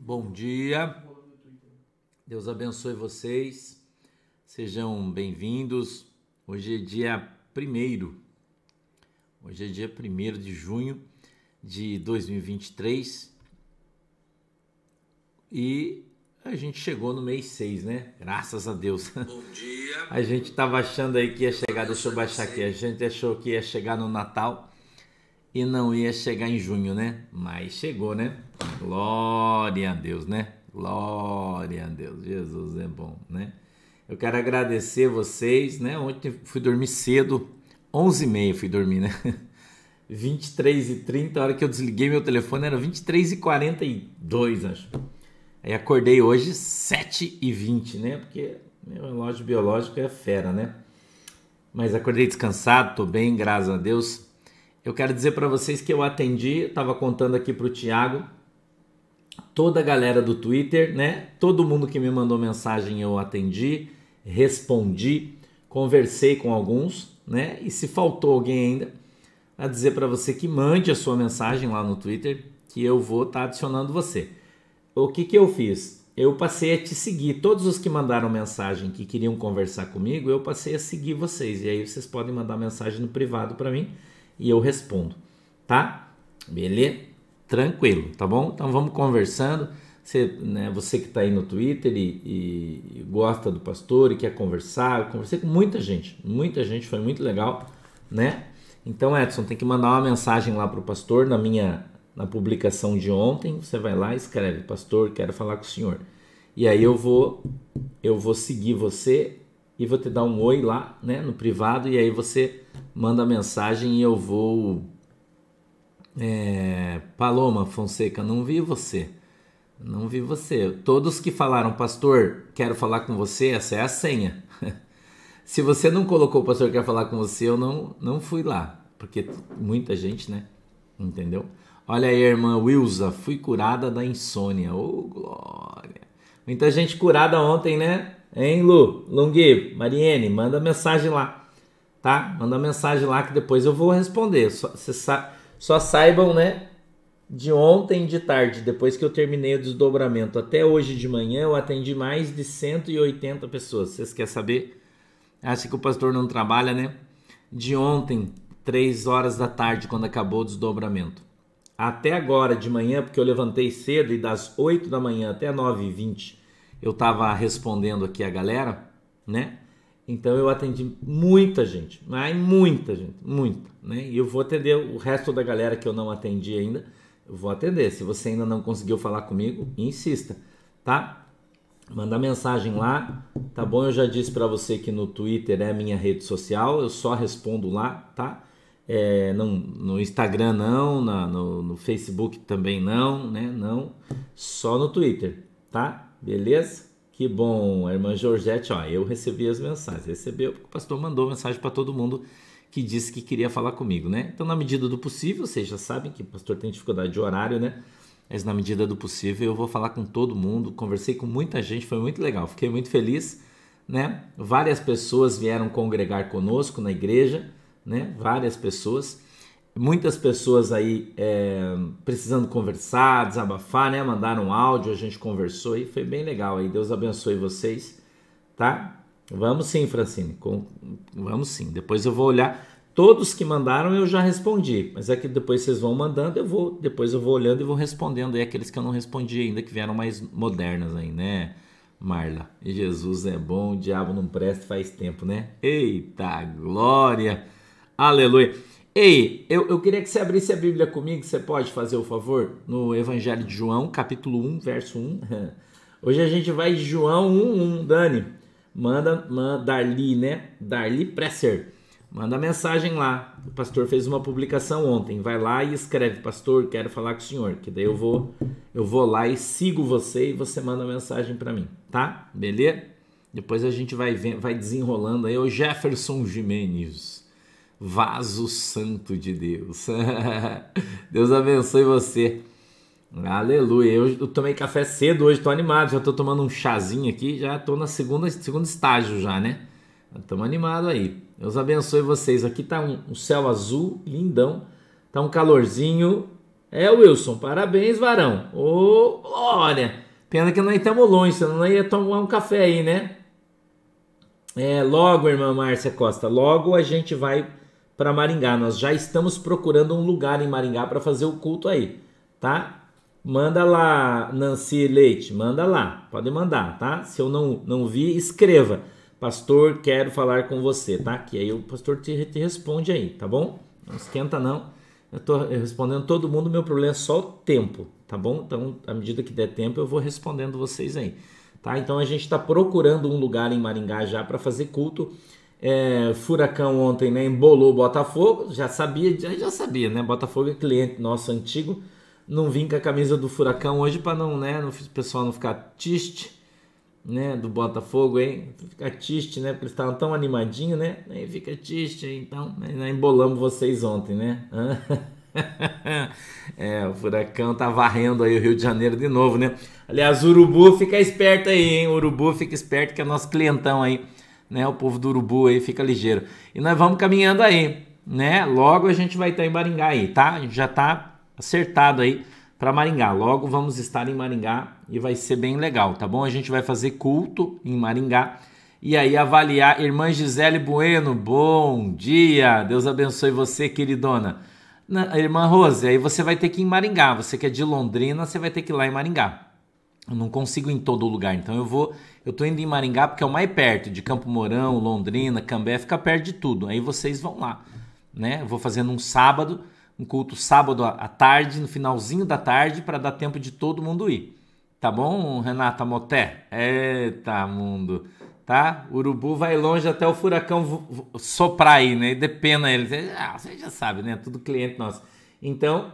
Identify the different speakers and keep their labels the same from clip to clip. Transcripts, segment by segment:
Speaker 1: Bom dia. Deus abençoe vocês. Sejam bem-vindos. Hoje é dia 1 Hoje é dia 1 de junho de 2023. E a gente chegou no mês 6, né? Graças a Deus. Bom dia. A gente estava achando aí que ia chegar, deixa eu baixar aqui. A gente achou que ia chegar no Natal e não ia chegar em junho, né? Mas chegou, né? Glória a Deus, né? Glória a Deus. Jesus é bom, né? Eu quero agradecer vocês, né? Ontem fui dormir cedo, 11h30 fui dormir, né? 23 e 30 a hora que eu desliguei meu telefone era 23 e 42 acho. Aí acordei hoje 7 e 20 né? Porque meu relógio biológico é fera, né? Mas acordei descansado, tô bem, graças a Deus. Eu quero dizer para vocês que eu atendi, estava contando aqui para o Tiago, toda a galera do Twitter, né? Todo mundo que me mandou mensagem eu atendi, respondi, conversei com alguns, né? E se faltou alguém ainda, a dizer para você que mande a sua mensagem lá no Twitter, que eu vou estar tá adicionando você. O que que eu fiz? Eu passei a te seguir. Todos os que mandaram mensagem que queriam conversar comigo, eu passei a seguir vocês. E aí vocês podem mandar mensagem no privado para mim e eu respondo, tá? Beleza? Tranquilo, tá bom? Então vamos conversando. Você, né, você que está aí no Twitter e, e, gosta do pastor e quer conversar, eu conversei com muita gente, muita gente, foi muito legal, né? Então, Edson, tem que mandar uma mensagem lá para o pastor na minha na publicação de ontem. Você vai lá e escreve, pastor, quero falar com o senhor. E aí eu vou eu vou seguir você e vou te dar um oi lá, né, no privado e aí você manda mensagem e eu vou. É, Paloma Fonseca, não vi você. Não vi você. Todos que falaram, pastor, quero falar com você, essa é a senha. Se você não colocou, pastor, quer falar com você, eu não, não fui lá. Porque muita gente, né? Entendeu? Olha aí, irmã Wilza, fui curada da insônia. Ô, oh, glória. Muita gente curada ontem, né? Hein, Lu? Lungui, Mariene, manda mensagem lá tá? Manda mensagem lá que depois eu vou responder. Só, sa só saibam, né? De ontem de tarde, depois que eu terminei o desdobramento, até hoje de manhã, eu atendi mais de 180 pessoas. Vocês querem saber? Acha que o pastor não trabalha, né? De ontem, 3 horas da tarde, quando acabou o desdobramento. Até agora de manhã, porque eu levantei cedo e das 8 da manhã até 9h20 eu estava respondendo aqui a galera, né? Então eu atendi muita gente, mas muita gente, muita, né? E eu vou atender o resto da galera que eu não atendi ainda, eu vou atender. Se você ainda não conseguiu falar comigo, insista, tá? Manda mensagem lá, tá bom? Eu já disse para você que no Twitter é minha rede social, eu só respondo lá, tá? É, não, no Instagram não, na, no, no Facebook também não, né? Não, só no Twitter, tá? Beleza? Que bom, a irmã Georgette, ó, eu recebi as mensagens. Recebeu porque o pastor mandou mensagem para todo mundo que disse que queria falar comigo, né? Então, na medida do possível, vocês já sabem que o pastor tem dificuldade de horário, né? Mas na medida do possível eu vou falar com todo mundo. Conversei com muita gente, foi muito legal. Fiquei muito feliz, né? Várias pessoas vieram congregar conosco na igreja, né? Várias pessoas muitas pessoas aí é, precisando conversar, desabafar, né? Mandaram um áudio, a gente conversou e foi bem legal aí. Deus abençoe vocês, tá? Vamos sim, Francine. Com, vamos sim. Depois eu vou olhar. Todos que mandaram eu já respondi, mas é que depois vocês vão mandando, eu vou, depois eu vou olhando e vou respondendo aí aqueles que eu não respondi ainda, que vieram mais modernas aí, né? Marla, e Jesus é bom, o diabo não presta faz tempo, né? Eita glória! Aleluia! Ei, eu, eu queria que você abrisse a Bíblia comigo, você pode fazer o favor? No Evangelho de João, capítulo 1, verso 1. Hoje a gente vai de João 1, 1. Dani, manda, manda Darli, né? Darli Presser. Manda mensagem lá. O pastor fez uma publicação ontem. Vai lá e escreve, pastor, quero falar com o senhor. Que daí eu vou, eu vou lá e sigo você e você manda mensagem para mim, tá? Beleza? Depois a gente vai, vai desenrolando aí. O Jefferson Jimenez vaso santo de Deus. Deus abençoe você. Aleluia. Eu, eu, tomei café cedo hoje, tô animado. Já tô tomando um chazinho aqui, já tô na segunda segundo estágio já, né? Estamos animados aí. Deus abençoe vocês. Aqui tá um, um, céu azul, lindão. Tá um calorzinho É, Wilson, parabéns, varão. Ô, glória. Pena que nós estamos longe, senão nós ia tomar um café aí, né? É, logo, irmã Márcia Costa, logo a gente vai para Maringá. Nós já estamos procurando um lugar em Maringá para fazer o culto aí, tá? Manda lá, Nancy Leite, manda lá, pode mandar, tá? Se eu não, não vi, escreva. Pastor, quero falar com você, tá? Que aí o pastor te, te responde aí, tá bom? Não esquenta não. Eu tô respondendo todo mundo, meu problema é só o tempo, tá bom? Então, à medida que der tempo, eu vou respondendo vocês aí, tá? Então, a gente está procurando um lugar em Maringá já para fazer culto. É, Furacão ontem, né, embolou Botafogo, já sabia, já, já sabia, né? Botafogo é cliente nosso antigo não vim com a camisa do Furacão hoje para não, né, o pessoal não ficar triste, né, do Botafogo, hein? Ficar triste, né, porque eles estavam tão animadinhos, né? Aí fica triste, então, né, nós embolamos vocês ontem, né? é, o Furacão tá varrendo aí o Rio de Janeiro de novo, né? Aliás, o Urubu fica esperto aí, hein? O Urubu fica esperto que é nosso clientão aí, né? O povo do Urubu aí fica ligeiro. E nós vamos caminhando aí, né? Logo a gente vai estar em Baringá aí, tá? A gente já tá acertado aí para Maringá. Logo vamos estar em Maringá e vai ser bem legal, tá bom? A gente vai fazer culto em Maringá e aí avaliar. Irmã Gisele Bueno, bom dia, Deus abençoe você, queridona. Na, irmã Rose, aí você vai ter que ir em Maringá. Você que é de Londrina, você vai ter que ir lá em Maringá. Eu não consigo em todo lugar, então eu vou. Eu tô indo em Maringá porque é o mais perto, de Campo Mourão, Londrina, Cambé, fica perto de tudo. Aí vocês vão lá, né? Eu vou fazendo um sábado um culto sábado à tarde, no finalzinho da tarde, para dar tempo de todo mundo ir. Tá bom, Renata Moté? Eita, mundo. Tá? Urubu vai longe até o furacão soprar aí, né? E depena ele. Ah, você já sabe, né? Tudo cliente nosso. Então,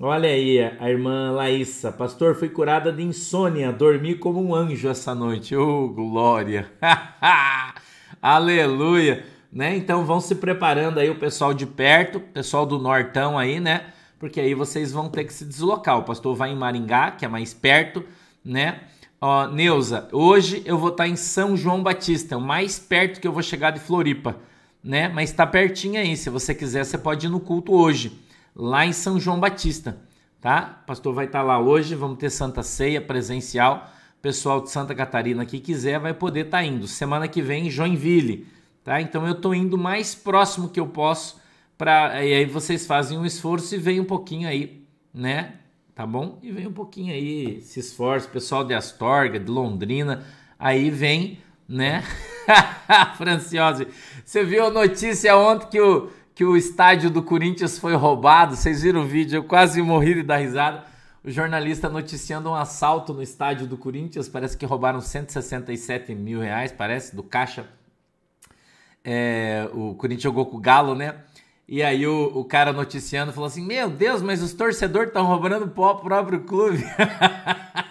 Speaker 1: olha aí, a irmã Laísa. Pastor, fui curada de insônia. Dormi como um anjo essa noite. Oh, glória! Aleluia! né? Então vão se preparando aí o pessoal de perto, pessoal do Nortão aí, né? Porque aí vocês vão ter que se deslocar. O pastor vai em Maringá, que é mais perto, né? Ó, Neuza, hoje eu vou estar em São João Batista, o mais perto que eu vou chegar de Floripa, né? Mas está pertinho aí. Se você quiser, você pode ir no culto hoje, lá em São João Batista, tá? O pastor vai estar lá hoje, vamos ter Santa Ceia presencial. O pessoal de Santa Catarina que quiser vai poder estar indo. Semana que vem, Joinville tá? Então eu estou indo mais próximo que eu posso para e aí vocês fazem um esforço e vem um pouquinho aí, né? Tá bom? E vem um pouquinho aí, se esforça, pessoal de Astorga, de Londrina, aí vem, né? Franciose, você viu a notícia ontem que o que o estádio do Corinthians foi roubado? Vocês viram o vídeo? Eu quase morri de dar risada. O jornalista noticiando um assalto no estádio do Corinthians. Parece que roubaram 167 mil reais, parece, do caixa é, o Corinthians jogou com o Galo, né? E aí o, o cara noticiando falou assim: Meu Deus, mas os torcedores estão roubando o próprio clube.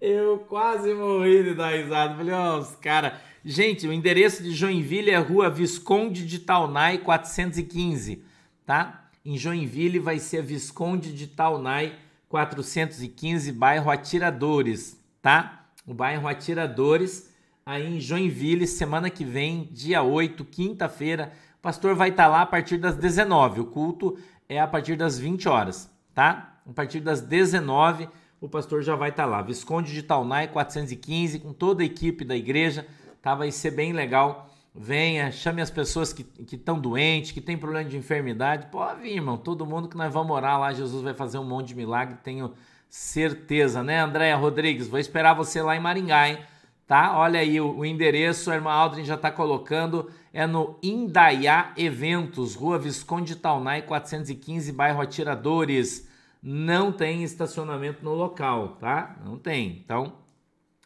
Speaker 1: Eu quase morri de dar risada. Falei, ó, os caras. Gente, o endereço de Joinville é Rua Visconde de Taunay 415, tá? Em Joinville vai ser Visconde de Taunay 415, bairro Atiradores, tá? O bairro Atiradores aí em Joinville, semana que vem, dia 8, quinta-feira. O pastor vai estar tá lá a partir das 19. O culto é a partir das 20 horas, tá? A partir das 19, o pastor já vai estar tá lá. Visconde de Taunay 415, com toda a equipe da igreja, tá? Vai ser bem legal. Venha, chame as pessoas que estão doentes, que tem problema de enfermidade. Pode vir, irmão. Todo mundo que nós vamos orar lá, Jesus vai fazer um monte de milagre, tenho certeza, né, Andréia Rodrigues? Vou esperar você lá em Maringá, hein? tá? Olha aí o, o endereço, a irmã Aldrin já está colocando, é no Indaiá Eventos, Rua Visconde Taunay, 415, bairro Atiradores. Não tem estacionamento no local, tá? Não tem. Então,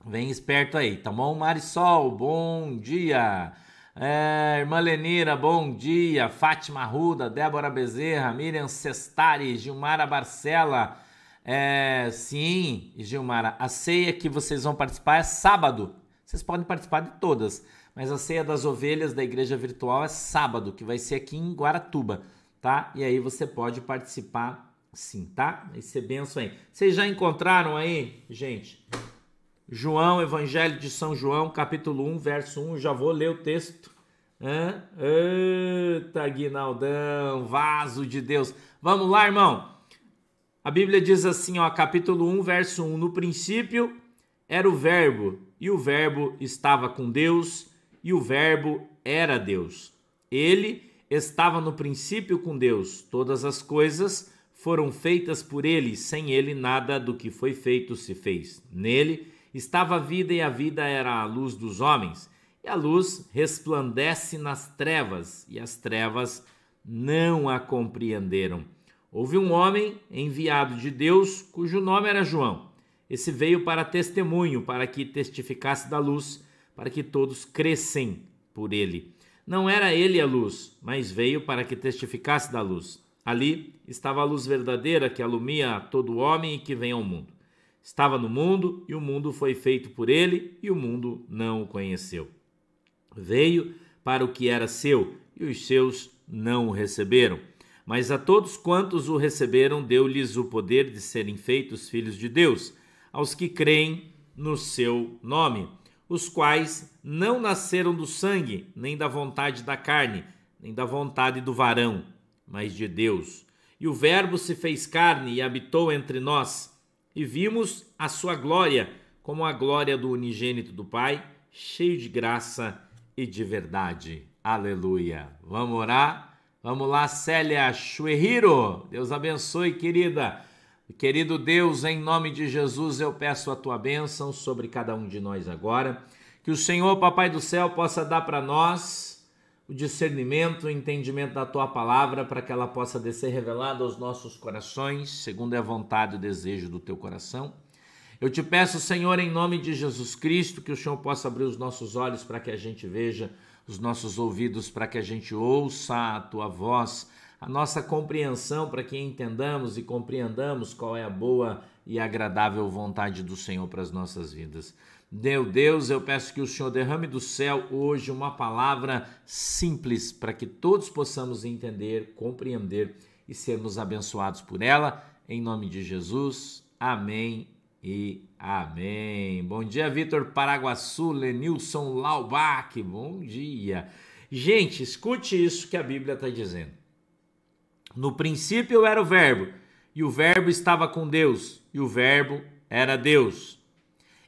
Speaker 1: vem esperto aí, tá bom? Marisol, bom dia. É, irmã Lenira, bom dia. Fátima Ruda, Débora Bezerra, Miriam Sestari, Gilmara Barcela, é, sim, Gilmara, a ceia que vocês vão participar é sábado. Vocês podem participar de todas, mas a ceia das ovelhas da igreja virtual é sábado, que vai ser aqui em Guaratuba, tá? E aí você pode participar sim, tá? Vai ser benção aí. Vocês já encontraram aí, gente? João, Evangelho de São João, capítulo 1, verso 1. Já vou ler o texto, Hã? Eita, Guinaldão, vaso de Deus. Vamos lá, irmão. A Bíblia diz assim, ó, capítulo 1, verso 1: No princípio era o Verbo, e o Verbo estava com Deus, e o Verbo era Deus. Ele estava no princípio com Deus. Todas as coisas foram feitas por ele, sem ele nada do que foi feito se fez. Nele estava a vida e a vida era a luz dos homens. E a luz resplandece nas trevas, e as trevas não a compreenderam. Houve um homem enviado de Deus, cujo nome era João. Esse veio para testemunho, para que testificasse da luz, para que todos crescem por ele. Não era ele a luz, mas veio para que testificasse da luz. Ali estava a luz verdadeira que alumia todo homem e que vem ao mundo. Estava no mundo e o mundo foi feito por ele e o mundo não o conheceu. Veio para o que era seu e os seus não o receberam. Mas a todos quantos o receberam, deu-lhes o poder de serem feitos filhos de Deus, aos que creem no seu nome os quais não nasceram do sangue, nem da vontade da carne, nem da vontade do varão, mas de Deus. E o Verbo se fez carne e habitou entre nós, e vimos a sua glória, como a glória do unigênito do Pai, cheio de graça e de verdade. Aleluia. Vamos orar? Vamos lá, Célia Chuerriro. Deus abençoe, querida. Querido Deus, em nome de Jesus, eu peço a tua bênção sobre cada um de nós agora. Que o Senhor, Papai do céu, possa dar para nós o discernimento, o entendimento da tua palavra, para que ela possa descer revelada aos nossos corações, segundo é a vontade e desejo do teu coração. Eu te peço, Senhor, em nome de Jesus Cristo, que o Senhor possa abrir os nossos olhos para que a gente veja, os nossos ouvidos para que a gente ouça a tua voz a nossa compreensão para que entendamos e compreendamos qual é a boa e agradável vontade do Senhor para as nossas vidas. Meu Deus, eu peço que o Senhor derrame do céu hoje uma palavra simples para que todos possamos entender, compreender e sermos abençoados por ela. Em nome de Jesus. Amém e amém. Bom dia, Vitor Paraguaçu, Lenilson Laubach. Bom dia. Gente, escute isso que a Bíblia está dizendo. No princípio era o Verbo, e o Verbo estava com Deus, e o Verbo era Deus.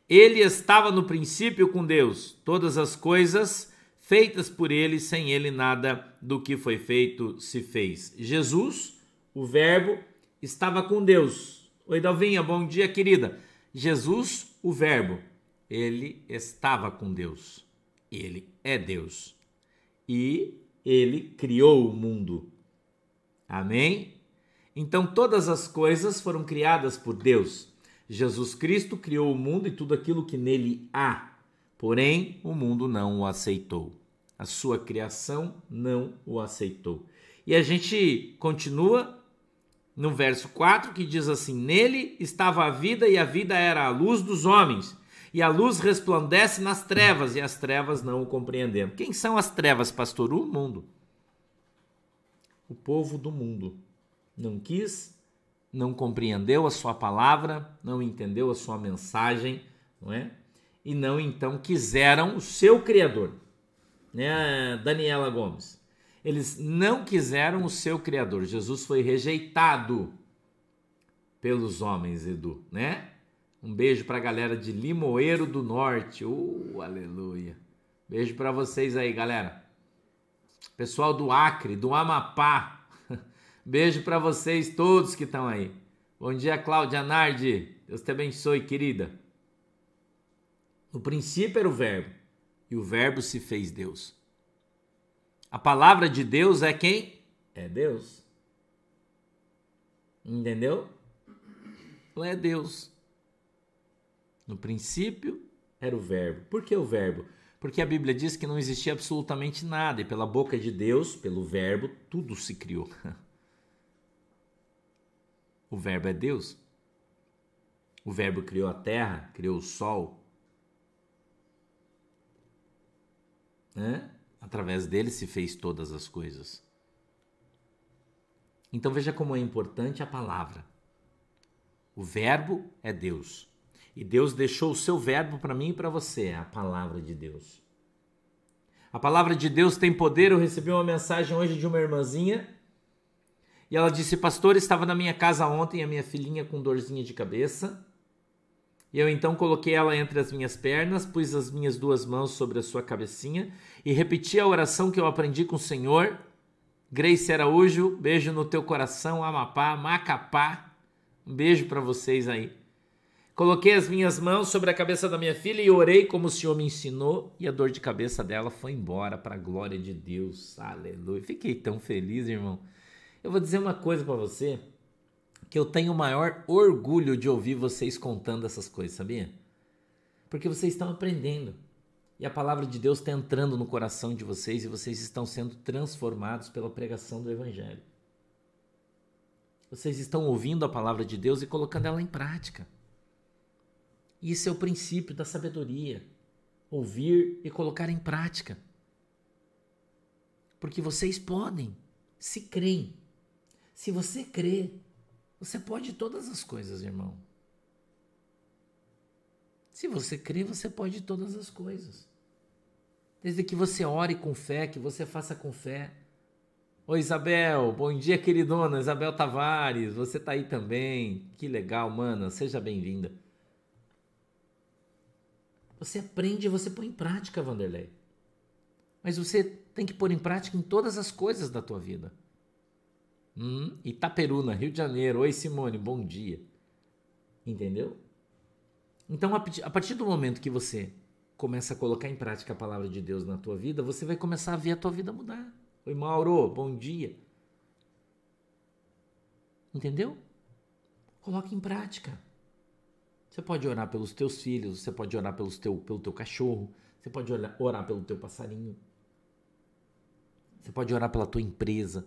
Speaker 1: Ele estava no princípio com Deus, todas as coisas feitas por ele, sem ele nada do que foi feito se fez. Jesus, o Verbo, estava com Deus. Oi, Dalvinha, bom dia, querida. Jesus, o Verbo, ele estava com Deus. Ele é Deus. E ele criou o mundo. Amém? Então todas as coisas foram criadas por Deus. Jesus Cristo criou o mundo e tudo aquilo que nele há. Porém, o mundo não o aceitou. A sua criação não o aceitou. E a gente continua no verso 4 que diz assim: Nele estava a vida e a vida era a luz dos homens. E a luz resplandece nas trevas e as trevas não o compreendem. Quem são as trevas, pastor? O mundo o povo do mundo. Não quis, não compreendeu a sua palavra, não entendeu a sua mensagem, não é? E não então quiseram o seu criador, né, Daniela Gomes? Eles não quiseram o seu criador. Jesus foi rejeitado pelos homens, Edu, né? Um beijo para a galera de Limoeiro do Norte. Uh, aleluia. Beijo para vocês aí, galera. Pessoal do Acre, do Amapá. Beijo para vocês todos que estão aí. Bom dia, Cláudia Nardi. Deus te abençoe, querida. No princípio era o Verbo, e o Verbo se fez Deus. A palavra de Deus é quem? É Deus. Entendeu? Não é Deus. No princípio era o Verbo. Por que o Verbo? Porque a Bíblia diz que não existia absolutamente nada e pela boca de Deus, pelo Verbo, tudo se criou. O Verbo é Deus. O Verbo criou a terra, criou o sol. Né? Através dele se fez todas as coisas. Então veja como é importante a palavra. O Verbo é Deus. E Deus deixou o seu verbo para mim e para você, a palavra de Deus. A palavra de Deus tem poder. Eu recebi uma mensagem hoje de uma irmãzinha e ela disse: Pastor, estava na minha casa ontem a minha filhinha com dorzinha de cabeça. E eu então coloquei ela entre as minhas pernas, pus as minhas duas mãos sobre a sua cabecinha e repeti a oração que eu aprendi com o Senhor. Grace Araújo, beijo no teu coração, Amapá, Macapá. Um beijo para vocês aí. Coloquei as minhas mãos sobre a cabeça da minha filha e orei como o Senhor me ensinou, e a dor de cabeça dela foi embora para a glória de Deus. Aleluia. Fiquei tão feliz, irmão. Eu vou dizer uma coisa para você, que eu tenho o maior orgulho de ouvir vocês contando essas coisas, sabia? Porque vocês estão aprendendo. E a palavra de Deus está entrando no coração de vocês e vocês estão sendo transformados pela pregação do Evangelho. Vocês estão ouvindo a palavra de Deus e colocando ela em prática. Isso é o princípio da sabedoria. Ouvir e colocar em prática. Porque vocês podem, se creem. Se você crê, você pode todas as coisas, irmão. Se você crê, você pode todas as coisas. Desde que você ore com fé, que você faça com fé. Oi, Isabel. Bom dia, queridona. Isabel Tavares. Você tá aí também. Que legal, mana. Seja bem-vinda. Você aprende e você põe em prática, Vanderlei. Mas você tem que pôr em prática em todas as coisas da tua vida. Hum, Itaperuna, Rio de Janeiro. Oi, Simone, bom dia. Entendeu? Então, a partir do momento que você começa a colocar em prática a palavra de Deus na tua vida, você vai começar a ver a tua vida mudar. Oi, Mauro, bom dia. Entendeu? Coloque em prática. Você pode orar pelos teus filhos, você pode orar pelos teu, pelo teu cachorro, você pode orar pelo teu passarinho. Você pode orar pela tua empresa,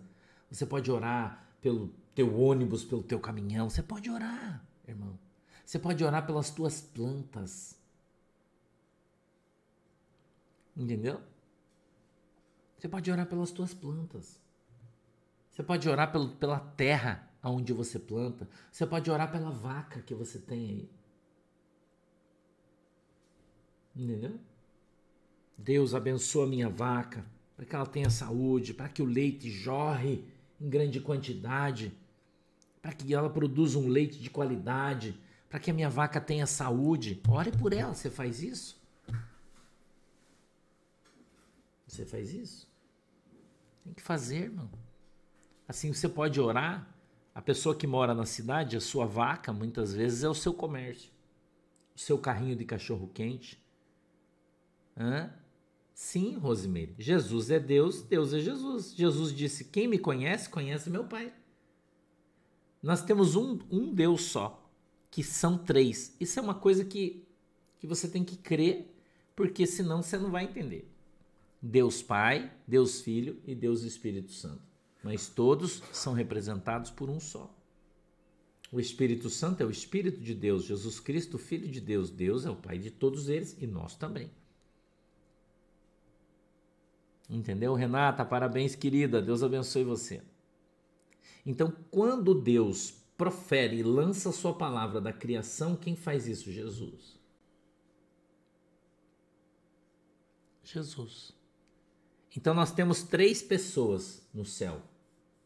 Speaker 1: você pode orar pelo teu ônibus, pelo teu caminhão, você pode orar, irmão. Você pode orar pelas tuas plantas. Entendeu? Você pode orar pelas tuas plantas. Você pode orar pelo, pela terra aonde você planta. Você pode orar pela vaca que você tem aí. Entendeu? Deus abençoa a minha vaca, para que ela tenha saúde, para que o leite jorre em grande quantidade, para que ela produza um leite de qualidade, para que a minha vaca tenha saúde. Ore por ela, você faz isso? Você faz isso? Tem que fazer, irmão. Assim você pode orar. A pessoa que mora na cidade, a sua vaca, muitas vezes é o seu comércio, o seu carrinho de cachorro quente, Hã? Sim, Rosemary. Jesus é Deus, Deus é Jesus. Jesus disse: Quem me conhece, conhece meu Pai. Nós temos um, um Deus só, que são três. Isso é uma coisa que, que você tem que crer, porque senão você não vai entender. Deus Pai, Deus Filho e Deus Espírito Santo. Mas todos são representados por um só. O Espírito Santo é o Espírito de Deus, Jesus Cristo, Filho de Deus. Deus é o Pai de todos eles e nós também. Entendeu? Renata, parabéns, querida. Deus abençoe você. Então, quando Deus profere e lança a sua palavra da criação, quem faz isso? Jesus. Jesus. Então, nós temos três pessoas no céu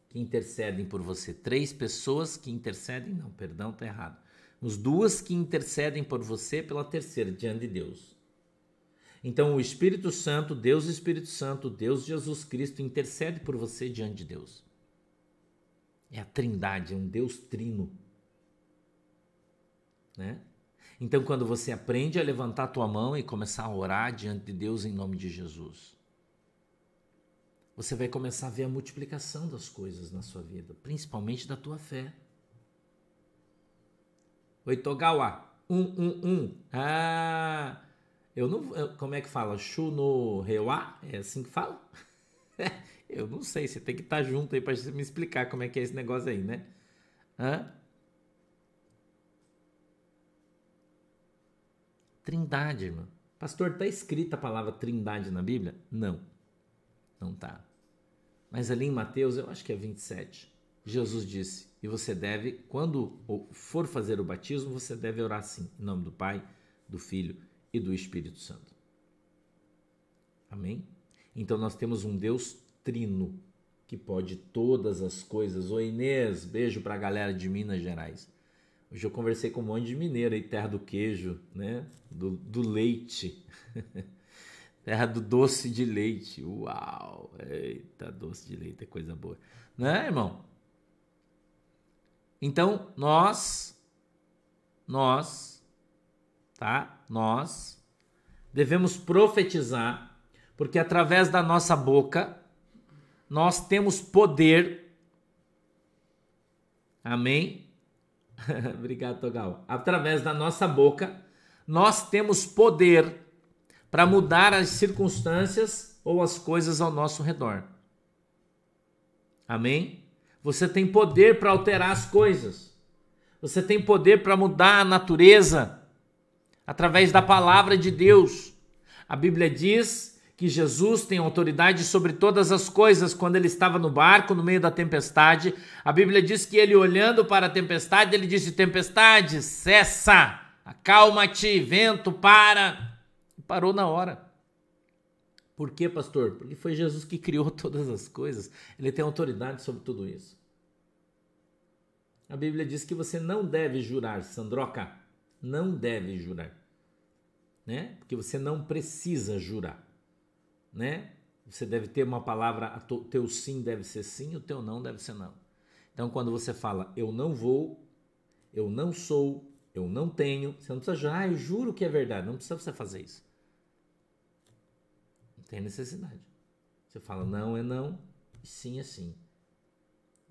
Speaker 1: que intercedem por você. Três pessoas que intercedem, não, perdão, está errado. Os duas que intercedem por você pela terceira, diante de Deus. Então o Espírito Santo, Deus Espírito Santo, Deus Jesus Cristo intercede por você diante de Deus. É a Trindade, é um Deus trino. Né? Então quando você aprende a levantar a tua mão e começar a orar diante de Deus em nome de Jesus, você vai começar a ver a multiplicação das coisas na sua vida, principalmente da tua fé. Oi, Togawa. Um, um, um. Ah, eu não. Eu, como é que fala? Chu no Rewa? É assim que fala? eu não sei, você tem que estar tá junto aí para me explicar como é que é esse negócio aí, né? Hã? Trindade, irmão. Pastor, tá escrita a palavra trindade na Bíblia? Não. Não tá. Mas ali em Mateus, eu acho que é 27, Jesus disse: "E você deve, quando for fazer o batismo, você deve orar assim, em nome do Pai, do Filho e do Espírito Santo. Amém? Então nós temos um Deus trino que pode todas as coisas. Ô Inês, beijo para a galera de Minas Gerais. Hoje eu conversei com um monte de mineiro aí, terra do queijo, né? Do, do leite. terra do doce de leite. Uau! Eita, doce de leite é coisa boa. Né, irmão? Então, nós, nós, tá? Nós devemos profetizar, porque através da nossa boca nós temos poder. Amém? Obrigado, Togal. Através da nossa boca, nós temos poder para mudar as circunstâncias ou as coisas ao nosso redor. Amém? Você tem poder para alterar as coisas. Você tem poder para mudar a natureza através da palavra de Deus. A Bíblia diz que Jesus tem autoridade sobre todas as coisas quando ele estava no barco no meio da tempestade. A Bíblia diz que ele olhando para a tempestade, ele disse: "Tempestade, cessa! Acalma-te, vento, para!" E parou na hora. Por quê, pastor? Porque foi Jesus que criou todas as coisas. Ele tem autoridade sobre tudo isso. A Bíblia diz que você não deve jurar, Sandroca não deve jurar, né? Porque você não precisa jurar, né? Você deve ter uma palavra, o teu sim deve ser sim, o teu não deve ser não. Então, quando você fala eu não vou, eu não sou, eu não tenho, você não precisa jurar, ah, eu juro que é verdade, não precisa você fazer isso. Não tem necessidade. Você fala não é não, sim é sim.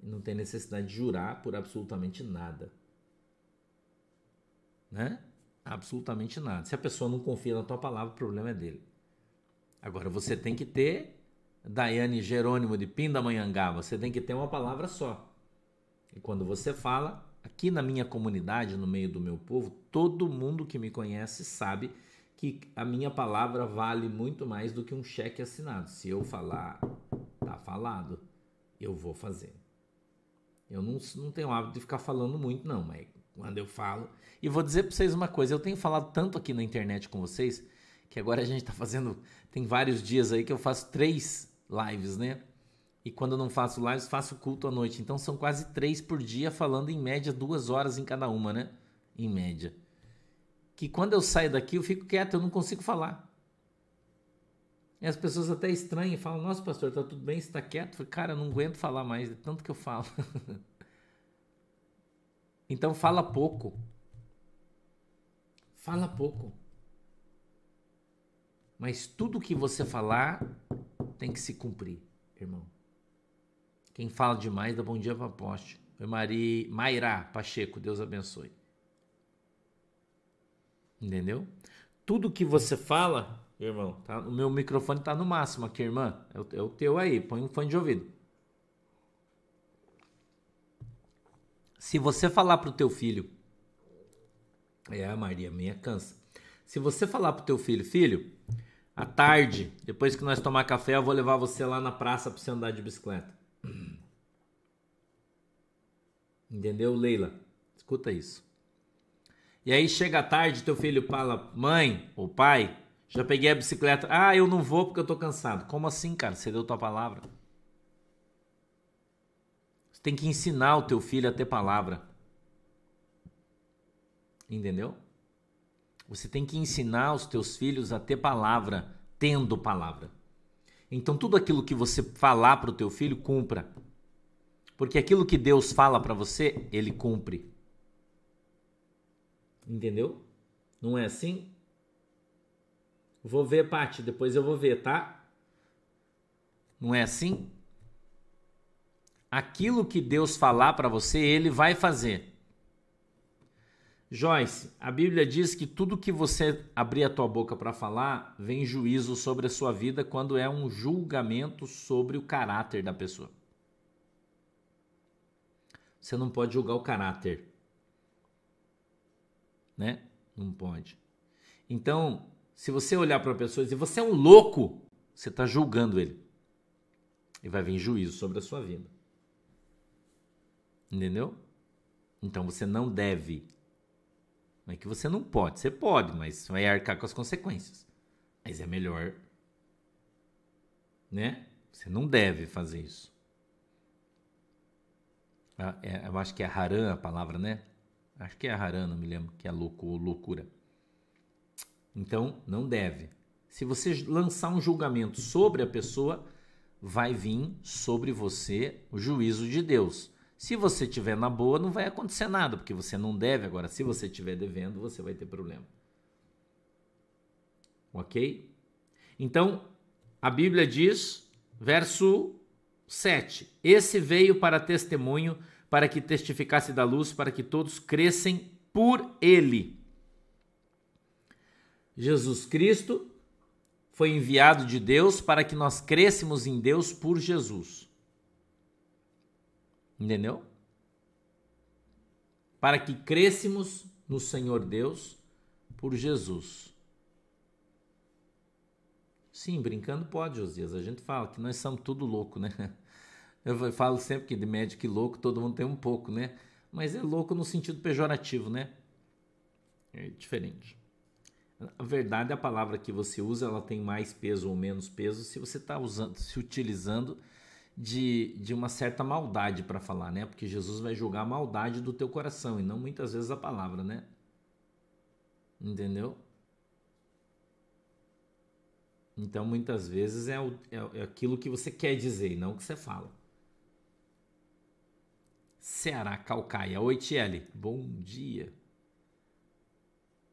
Speaker 1: Não tem necessidade de jurar por absolutamente nada né? Absolutamente nada. Se a pessoa não confia na tua palavra, o problema é dele. Agora você tem que ter Daiane Jerônimo de Pindamonhangaba, você tem que ter uma palavra só. E quando você fala, aqui na minha comunidade, no meio do meu povo, todo mundo que me conhece sabe que a minha palavra vale muito mais do que um cheque assinado. Se eu falar, tá falado, eu vou fazer. Eu não, não tenho hábito de ficar falando muito, não, mas quando eu falo. E vou dizer para vocês uma coisa: eu tenho falado tanto aqui na internet com vocês que agora a gente está fazendo. Tem vários dias aí que eu faço três lives, né? E quando eu não faço lives, faço culto à noite. Então são quase três por dia, falando em média duas horas em cada uma, né? Em média. Que quando eu saio daqui, eu fico quieto, eu não consigo falar. E as pessoas até estranham e falam: Nossa, pastor, tá tudo bem? Você tá quieto? Eu falei, Cara, eu não aguento falar mais, de tanto que eu falo. Então fala pouco. Fala pouco. Mas tudo que você falar tem que se cumprir, irmão. Quem fala demais dá bom dia para poste. Foi Mari, Pacheco, Deus abençoe. Entendeu? Tudo que você fala, irmão, tá? o meu microfone tá no máximo aqui, irmã. É o, é o teu aí, põe um fone de ouvido. Se você falar pro teu filho, é Maria minha cansa. Se você falar pro teu filho, filho, à tarde, depois que nós tomar café, eu vou levar você lá na praça para você andar de bicicleta. Entendeu, Leila? Escuta isso. E aí chega à tarde, teu filho fala: "Mãe ou pai, já peguei a bicicleta. Ah, eu não vou porque eu tô cansado." Como assim, cara? Você deu tua palavra? Tem que ensinar o teu filho a ter palavra. Entendeu? Você tem que ensinar os teus filhos a ter palavra, tendo palavra. Então tudo aquilo que você falar para o teu filho, cumpra. Porque aquilo que Deus fala para você, ele cumpre. Entendeu? Não é assim? Vou ver, Pati, depois eu vou ver, tá? Não é assim? Aquilo que Deus falar para você, ele vai fazer. Joyce, a Bíblia diz que tudo que você abrir a tua boca para falar, vem juízo sobre a sua vida quando é um julgamento sobre o caráter da pessoa. Você não pode julgar o caráter. Né? Não pode. Então, se você olhar para a pessoa e dizer, você é um louco, você está julgando ele. E vai vir juízo sobre a sua vida. Entendeu? Então você não deve. Não é que você não pode, você pode, mas vai arcar com as consequências. Mas é melhor né? Você não deve fazer isso. Ah, é, eu acho que é Haran a palavra, né? Acho que é Haran, não me lembro, que é louco ou loucura. Então, não deve. Se você lançar um julgamento sobre a pessoa, vai vir sobre você o juízo de Deus. Se você tiver na boa, não vai acontecer nada, porque você não deve. Agora, se você estiver devendo, você vai ter problema. Ok? Então, a Bíblia diz, verso 7: Esse veio para testemunho, para que testificasse da luz, para que todos crescem por ele. Jesus Cristo foi enviado de Deus para que nós crescemos em Deus por Jesus. Entendeu? Para que crescemos no Senhor Deus por Jesus. Sim, brincando pode, Josias. A gente fala que nós somos tudo louco, né? Eu falo sempre que de médico e louco todo mundo tem um pouco, né? Mas é louco no sentido pejorativo, né? É diferente. A verdade, a palavra que você usa, ela tem mais peso ou menos peso se você está usando, se utilizando de, de uma certa maldade para falar, né? Porque Jesus vai julgar a maldade do teu coração e não muitas vezes a palavra, né? Entendeu? Então, muitas vezes é, o, é, é aquilo que você quer dizer e não o que você fala. Ceará, Calcaia. Oi, Tiele. Bom dia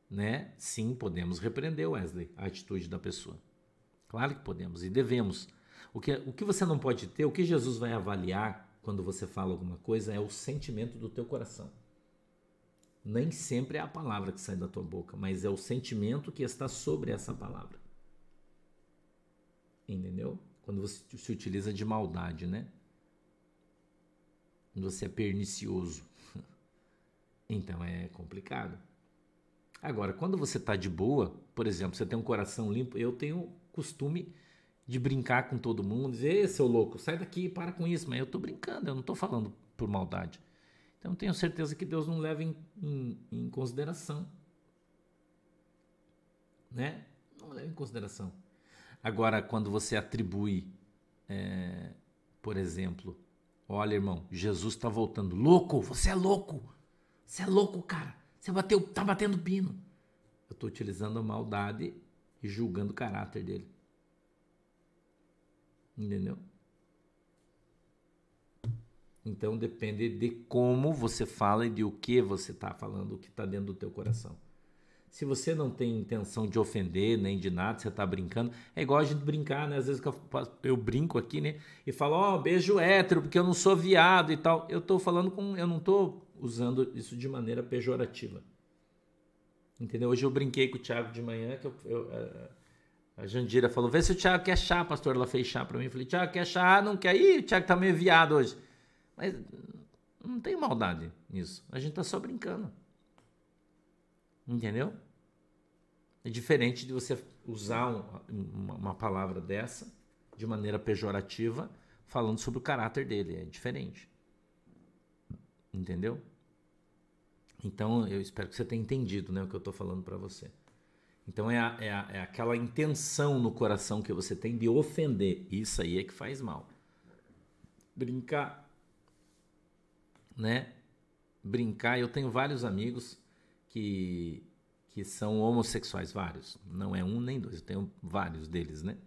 Speaker 1: né? Sim, podemos repreender, Wesley, a atitude da pessoa. Claro que podemos e devemos. O que, o que você não pode ter, o que Jesus vai avaliar quando você fala alguma coisa é o sentimento do teu coração. Nem sempre é a palavra que sai da tua boca, mas é o sentimento que está sobre essa palavra. Entendeu? Quando você se utiliza de maldade, né? Quando você é pernicioso. Então é complicado. Agora, quando você está de boa, por exemplo, você tem um coração limpo, eu tenho costume de brincar com todo mundo, dizer, seu louco, sai daqui, para com isso, mas eu estou brincando, eu não estou falando por maldade. Então tenho certeza que Deus não leva em, em, em consideração. Né? Não leva em consideração. Agora, quando você atribui, é, por exemplo, olha, irmão, Jesus está voltando. Louco, você é louco. Você é louco, cara. Você bateu, tá batendo pino. Eu estou utilizando a maldade e julgando o caráter dele. Entendeu? Então depende de como você fala e de o que você está falando, o que está dentro do teu coração. Se você não tem intenção de ofender nem de nada, você está brincando, é igual a gente brincar, né? Às vezes eu, eu brinco aqui, né? E falo, ó, oh, beijo hétero, porque eu não sou viado e tal. Eu estou falando com. Eu não estou usando isso de maneira pejorativa. Entendeu? Hoje eu brinquei com o Thiago de manhã, que eu, eu, a, Jandira falou: vê se o Thiago quer chá, pastor. Ela fez chá para mim. Eu falei: Thiago quer chá? Não quer. Ih, o Thiago tá meio viado hoje. Mas não tem maldade nisso. A gente tá só brincando. Entendeu? É diferente de você usar um, uma, uma palavra dessa de maneira pejorativa, falando sobre o caráter dele. É diferente. Entendeu? Então, eu espero que você tenha entendido né, o que eu estou falando para você. Então, é, a, é, a, é, aquela intenção no coração que você tem de ofender. Isso aí é que faz mal. Brincar. Né? Brincar. Eu tenho vários amigos que, que são homossexuais, vários. Não é um nem dois, eu tenho vários deles, né?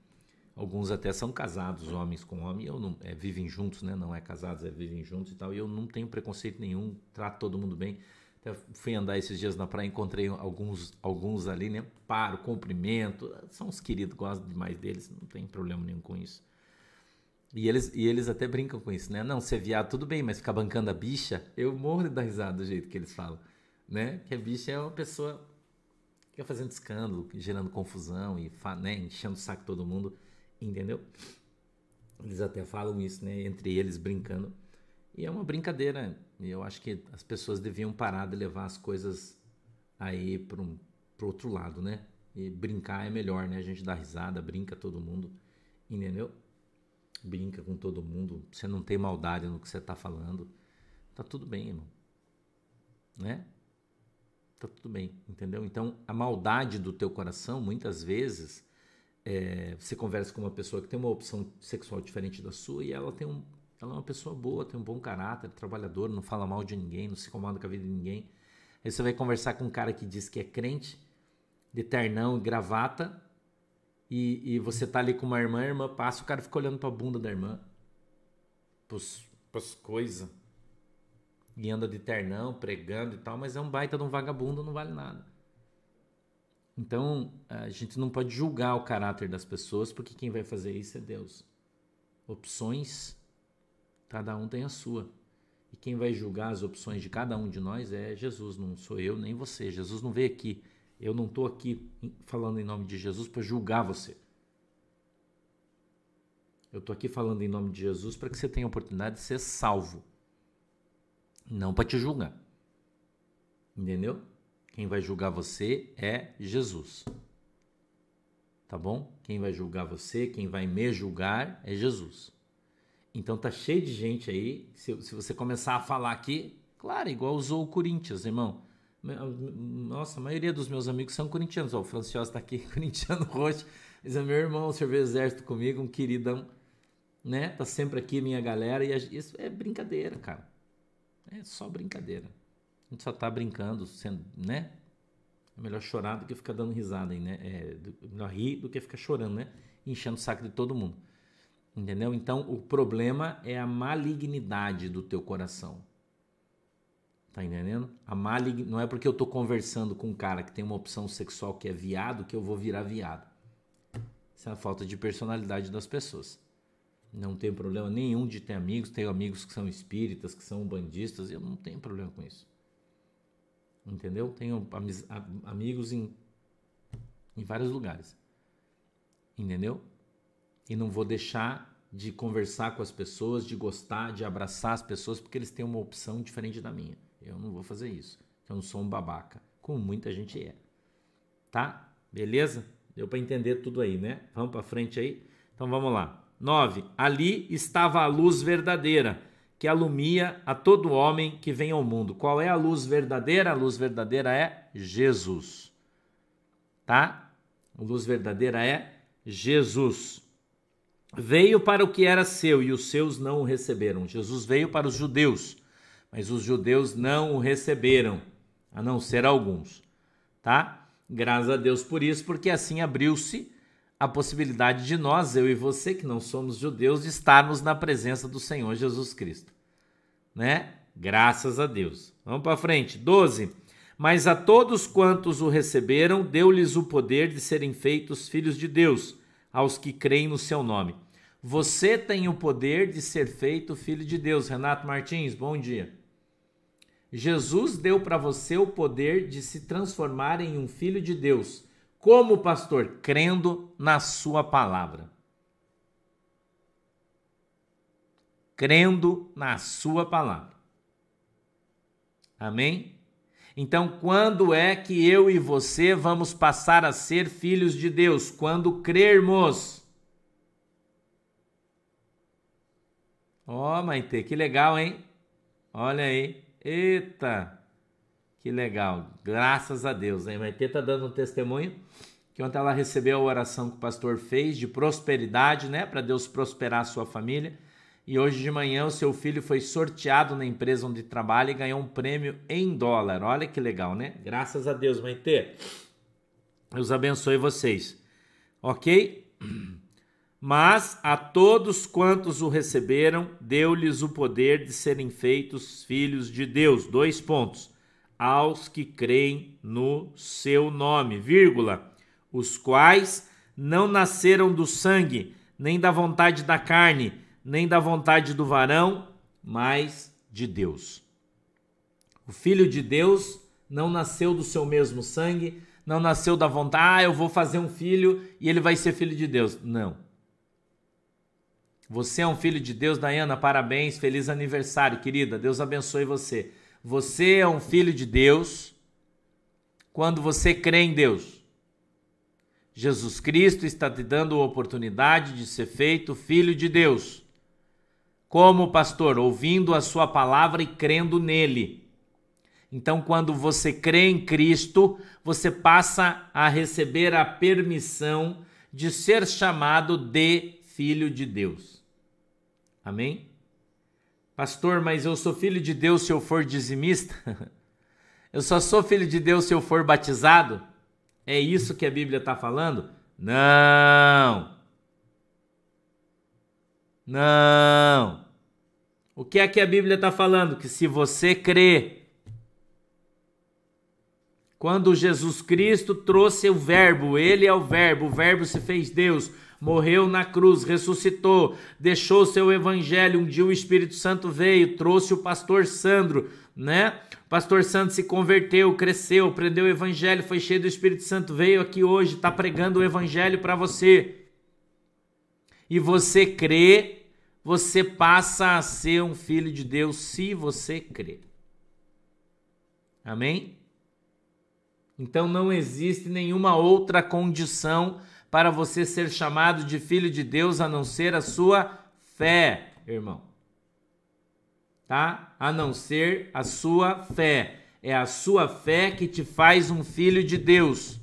Speaker 1: Alguns até são casados, homens com homem, eu não, é, vivem juntos, né? Não é casados, é vivem juntos e tal. E eu não tenho preconceito nenhum, trato todo mundo bem. Até fui andar esses dias na praia, encontrei alguns, alguns ali, né? Paro, cumprimento. São os queridos, gosto demais deles, não tem problema nenhum com isso. E eles, e eles até brincam com isso, né? Não, ser viado tudo bem, mas ficar bancando a bicha, eu morro de dar risada do jeito que eles falam, né? Que a bicha é uma pessoa que fica fazendo escândalo, gerando confusão e né, enchendo o saco todo mundo. Entendeu? Eles até falam isso, né? Entre eles brincando. E é uma brincadeira. Eu acho que as pessoas deviam parar de levar as coisas aí para um, o outro lado, né? E brincar é melhor, né? A gente dá risada, brinca todo mundo, entendeu? Brinca com todo mundo. Você não tem maldade no que você está falando. Tá tudo bem, irmão. Né? Tá tudo bem, entendeu? Então, a maldade do teu coração, muitas vezes, é, você conversa com uma pessoa que tem uma opção sexual diferente da sua e ela tem um, ela é uma pessoa boa, tem um bom caráter, trabalhador, não fala mal de ninguém, não se incomoda com a vida de ninguém. Aí você vai conversar com um cara que diz que é crente, de ternão e gravata, e, e você tá ali com uma irmã, a irmã passa, o cara fica olhando pra bunda da irmã, pros coisas, e anda de ternão, pregando e tal, mas é um baita de um vagabundo, não vale nada. Então, a gente não pode julgar o caráter das pessoas, porque quem vai fazer isso é Deus. Opções, cada um tem a sua. E quem vai julgar as opções de cada um de nós é Jesus, não sou eu nem você. Jesus não veio aqui. Eu não estou aqui falando em nome de Jesus para julgar você. Eu estou aqui falando em nome de Jesus para que você tenha a oportunidade de ser salvo. Não para te julgar. Entendeu? Quem vai julgar você é Jesus. Tá bom? Quem vai julgar você, quem vai me julgar é Jesus. Então tá cheio de gente aí. Se, se você começar a falar aqui, claro, igual usou o Corinthians, irmão. Nossa, a maioria dos meus amigos são corintianos. Ó, o Francioso tá aqui, corintiano roxo. Mas é meu irmão, serviu exército comigo, um queridão, né? Tá sempre aqui, minha galera. E isso é brincadeira, cara. É só brincadeira. A gente só tá brincando, sendo, né? É melhor chorar do que ficar dando risada, né? É melhor rir do que ficar chorando, né? Enchendo o saco de todo mundo. Entendeu? Então, o problema é a malignidade do teu coração. Tá entendendo? A malig... Não é porque eu tô conversando com um cara que tem uma opção sexual que é viado que eu vou virar viado. Isso é a falta de personalidade das pessoas. Não tenho problema nenhum de ter amigos. Tenho amigos que são espíritas, que são bandistas. Eu não tenho problema com isso. Entendeu? Tenho amigos em, em vários lugares. Entendeu? E não vou deixar de conversar com as pessoas, de gostar, de abraçar as pessoas, porque eles têm uma opção diferente da minha. Eu não vou fazer isso. Eu não sou um babaca, como muita gente é. Tá? Beleza? Deu para entender tudo aí, né? Vamos para frente aí? Então vamos lá. 9. Ali estava a luz verdadeira que alumia a todo homem que vem ao mundo. Qual é a luz verdadeira? A luz verdadeira é Jesus. Tá? A luz verdadeira é Jesus. Veio para o que era seu e os seus não o receberam. Jesus veio para os judeus, mas os judeus não o receberam, a não ser alguns. Tá? Graças a Deus por isso, porque assim abriu-se a possibilidade de nós, eu e você, que não somos judeus, de estarmos na presença do Senhor Jesus Cristo. Né? Graças a Deus. Vamos para frente. 12. Mas a todos quantos o receberam, deu-lhes o poder de serem feitos filhos de Deus, aos que creem no seu nome. Você tem o poder de ser feito filho de Deus. Renato Martins, bom dia. Jesus deu para você o poder de se transformar em um filho de Deus como pastor? Crendo na Sua palavra. Crendo na Sua palavra. Amém? Então, quando é que eu e você vamos passar a ser filhos de Deus? Quando crermos. Ó, oh, Maite, que legal, hein? Olha aí. Eita! Que legal. Graças a Deus. A Maitê está dando um testemunho que ontem ela recebeu a oração que o pastor fez de prosperidade, né? Para Deus prosperar a sua família. E hoje de manhã o seu filho foi sorteado na empresa onde trabalha e ganhou um prêmio em dólar. Olha que legal, né? Graças a Deus, Maitê. Deus abençoe vocês. Ok? Mas a todos quantos o receberam, deu-lhes o poder de serem feitos filhos de Deus. Dois pontos aos que creem no seu nome, vírgula, os quais não nasceram do sangue, nem da vontade da carne, nem da vontade do varão, mas de Deus. O filho de Deus não nasceu do seu mesmo sangue, não nasceu da vontade, ah, eu vou fazer um filho e ele vai ser filho de Deus. Não. Você é um filho de Deus, Dayana, parabéns, feliz aniversário, querida. Deus abençoe você. Você é um filho de Deus quando você crê em Deus. Jesus Cristo está te dando a oportunidade de ser feito filho de Deus. Como pastor, ouvindo a sua palavra e crendo nele. Então, quando você crê em Cristo, você passa a receber a permissão de ser chamado de filho de Deus. Amém? Pastor, mas eu sou filho de Deus se eu for dizimista? eu só sou filho de Deus se eu for batizado? É isso que a Bíblia está falando? Não! Não! O que é que a Bíblia está falando? Que se você crê quando Jesus Cristo trouxe o Verbo, ele é o Verbo, o Verbo se fez Deus, morreu na cruz, ressuscitou, deixou seu evangelho. Um dia o Espírito Santo veio, trouxe o pastor Sandro, né? O pastor Sandro se converteu, cresceu, aprendeu o evangelho, foi cheio do Espírito Santo, veio aqui hoje, está pregando o evangelho para você. E você crê, você passa a ser um filho de Deus se você crê. Amém? Então não existe nenhuma outra condição para você ser chamado de filho de Deus a não ser a sua fé, irmão. Tá? A não ser a sua fé. É a sua fé que te faz um filho de Deus.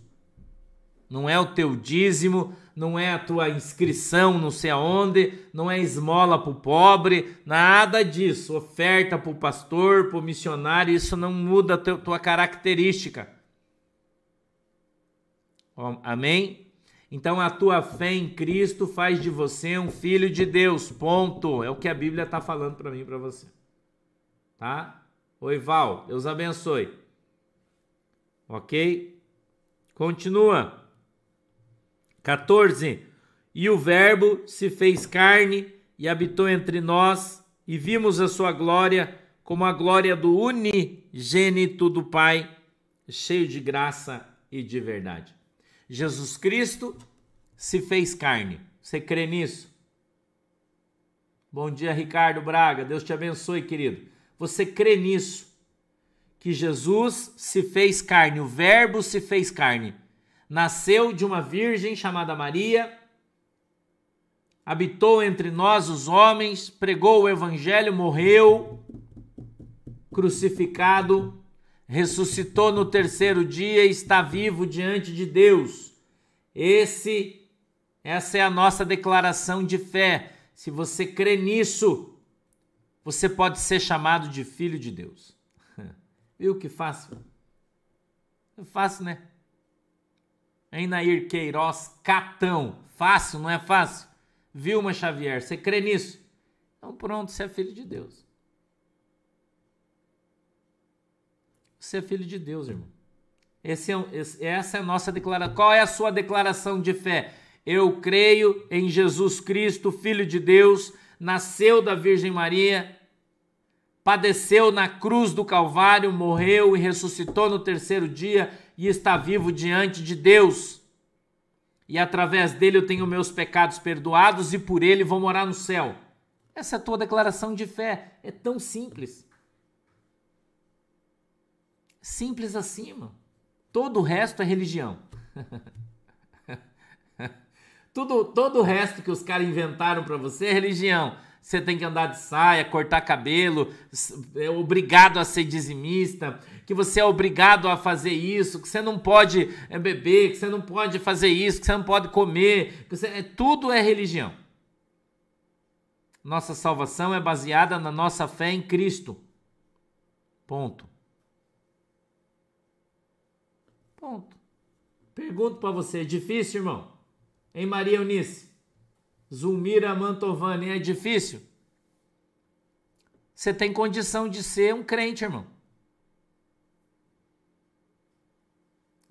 Speaker 1: Não é o teu dízimo, não é a tua inscrição não sei aonde, não é esmola para o pobre, nada disso. Oferta para o pastor, para o missionário, isso não muda a tua característica. Amém? Então a tua fé em Cristo faz de você um filho de Deus. Ponto. É o que a Bíblia está falando para mim e para você. Tá? Oi, Val. Deus abençoe. Ok? Continua. 14. E o Verbo se fez carne e habitou entre nós, e vimos a sua glória como a glória do unigênito do Pai, cheio de graça e de verdade. Jesus Cristo se fez carne. Você crê nisso? Bom dia, Ricardo Braga. Deus te abençoe, querido. Você crê nisso? Que Jesus se fez carne, o Verbo se fez carne. Nasceu de uma virgem chamada Maria, habitou entre nós os homens, pregou o evangelho, morreu, crucificado, ressuscitou no terceiro dia e está vivo diante de Deus. Esse essa é a nossa declaração de fé. Se você crê nisso, você pode ser chamado de filho de Deus. Viu que fácil? É fácil, né? Einair Queiroz Catão. Fácil, não é fácil? Vilma Xavier, você crê nisso? Então pronto, você é filho de Deus. É filho de Deus, irmão. Esse é, esse, essa é a nossa declaração. Qual é a sua declaração de fé? Eu creio em Jesus Cristo, Filho de Deus, nasceu da Virgem Maria, padeceu na cruz do Calvário, morreu e ressuscitou no terceiro dia e está vivo diante de Deus. E através dele eu tenho meus pecados perdoados e por ele vou morar no céu. Essa é a tua declaração de fé. É tão simples. Simples assim, mano. Todo o resto é religião. Tudo, todo o resto que os caras inventaram para você é religião. Você tem que andar de saia, cortar cabelo, é obrigado a ser dizimista, que você é obrigado a fazer isso, que você não pode é, beber, que você não pode fazer isso, que você não pode comer. Que você, é, tudo é religião. Nossa salvação é baseada na nossa fé em Cristo. Ponto. Ponto. Pergunto para você, é difícil, irmão? Em Maria Eunice? Zulmira Mantovani, é difícil? Você tem condição de ser um crente, irmão.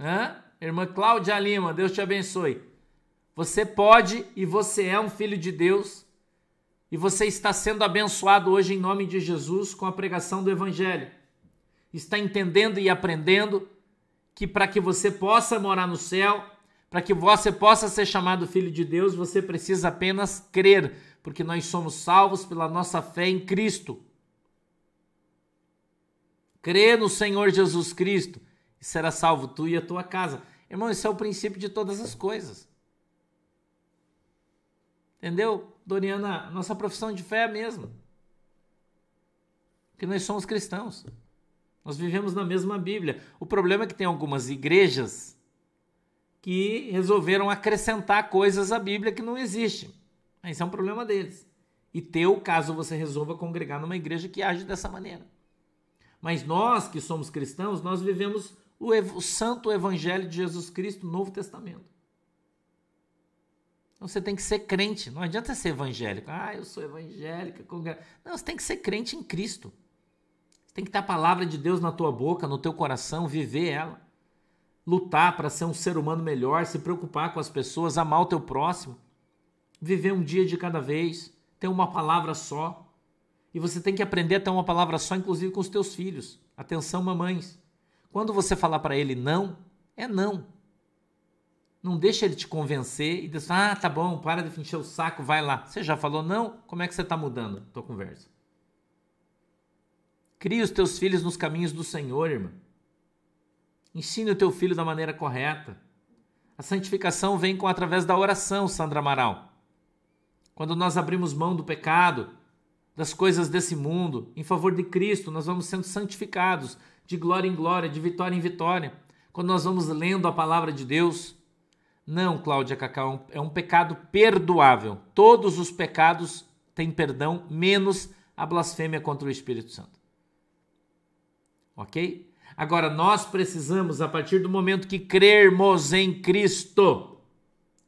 Speaker 1: Hã? Irmã Cláudia Lima, Deus te abençoe. Você pode e você é um filho de Deus e você está sendo abençoado hoje em nome de Jesus com a pregação do Evangelho. Está entendendo e aprendendo que para que você possa morar no céu, para que você possa ser chamado filho de Deus, você precisa apenas crer, porque nós somos salvos pela nossa fé em Cristo. Crê no Senhor Jesus Cristo e será salvo tu e a tua casa. Irmão, esse é o princípio de todas as coisas. Entendeu? Doriana, nossa profissão de fé é a mesma. Que nós somos cristãos. Nós vivemos na mesma Bíblia. O problema é que tem algumas igrejas que resolveram acrescentar coisas à Bíblia que não existem. Esse é um problema deles. E teu, caso você resolva congregar numa igreja que age dessa maneira. Mas nós que somos cristãos, nós vivemos o, o santo evangelho de Jesus Cristo, Novo Testamento. Então você tem que ser crente, não adianta ser evangélico. Ah, eu sou evangélica. Não, você tem que ser crente em Cristo. Tem que ter a palavra de Deus na tua boca, no teu coração, viver ela. Lutar para ser um ser humano melhor, se preocupar com as pessoas, amar o teu próximo. Viver um dia de cada vez, ter uma palavra só. E você tem que aprender a ter uma palavra só, inclusive com os teus filhos. Atenção, mamães. Quando você falar para ele não, é não. Não deixa ele te convencer e diz, ah, tá bom, para de encher o saco, vai lá. Você já falou não? Como é que você está mudando a tua conversa? Crie os teus filhos nos caminhos do Senhor, irmã. Ensine o teu filho da maneira correta. A santificação vem com através da oração, Sandra Amaral. Quando nós abrimos mão do pecado, das coisas desse mundo, em favor de Cristo, nós vamos sendo santificados de glória em glória, de vitória em vitória. Quando nós vamos lendo a palavra de Deus, não, Cláudia Cacau, é um pecado perdoável. Todos os pecados têm perdão, menos a blasfêmia contra o Espírito Santo. Ok? Agora, nós precisamos, a partir do momento que crermos em Cristo,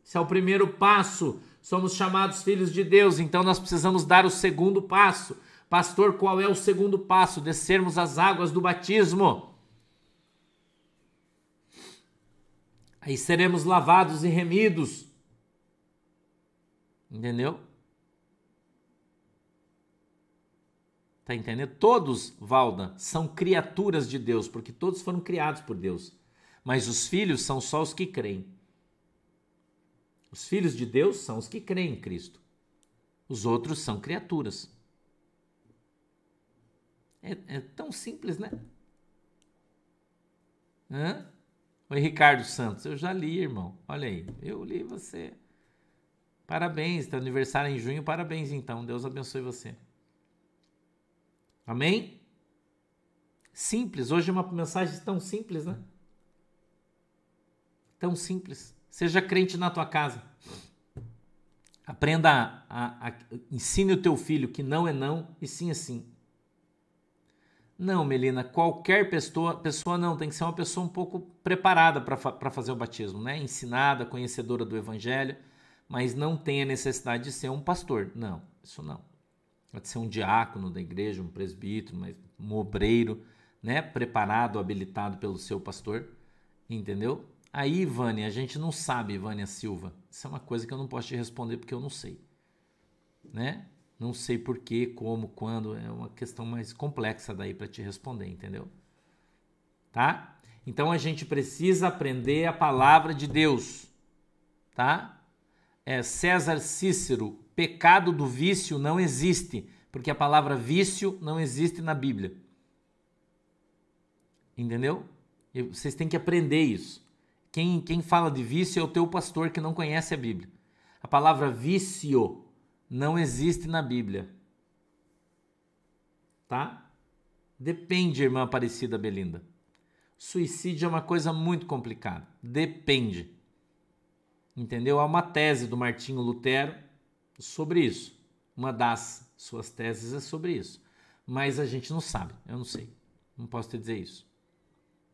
Speaker 1: esse é o primeiro passo, somos chamados filhos de Deus, então nós precisamos dar o segundo passo. Pastor, qual é o segundo passo? Descermos as águas do batismo. Aí seremos lavados e remidos. Entendeu? Tá entendendo? Todos, Valda, são criaturas de Deus, porque todos foram criados por Deus. Mas os filhos são só os que creem. Os filhos de Deus são os que creem em Cristo. Os outros são criaturas. É, é tão simples, né? Hã? Oi, Ricardo Santos. Eu já li, irmão. Olha aí. Eu li você. Parabéns. Teu aniversário em junho. Parabéns, então. Deus abençoe você. Amém? Simples. Hoje é uma mensagem tão simples, né? Tão simples. Seja crente na tua casa. Aprenda a, a, a, ensine o teu filho que não é não e sim é sim. Não, Melina, qualquer pessoa, pessoa não, tem que ser uma pessoa um pouco preparada para fazer o batismo, né? Ensinada, conhecedora do evangelho, mas não tem a necessidade de ser um pastor. Não, isso não. Pode ser um diácono da igreja, um presbítero, um obreiro, né? Preparado, habilitado pelo seu pastor, entendeu? Aí, Vânia, a gente não sabe, Vânia Silva. Isso é uma coisa que eu não posso te responder porque eu não sei, né? Não sei porquê, como, quando. É uma questão mais complexa daí para te responder, entendeu? Tá? Então a gente precisa aprender a palavra de Deus, tá? É César Cícero, pecado do vício não existe, porque a palavra vício não existe na Bíblia. Entendeu? E vocês têm que aprender isso. Quem, quem fala de vício é o teu pastor que não conhece a Bíblia. A palavra vício não existe na Bíblia. Tá? Depende, irmã Aparecida Belinda. Suicídio é uma coisa muito complicada. Depende. Entendeu? Há uma tese do Martinho Lutero sobre isso. Uma das suas teses é sobre isso. Mas a gente não sabe. Eu não sei. Não posso te dizer isso.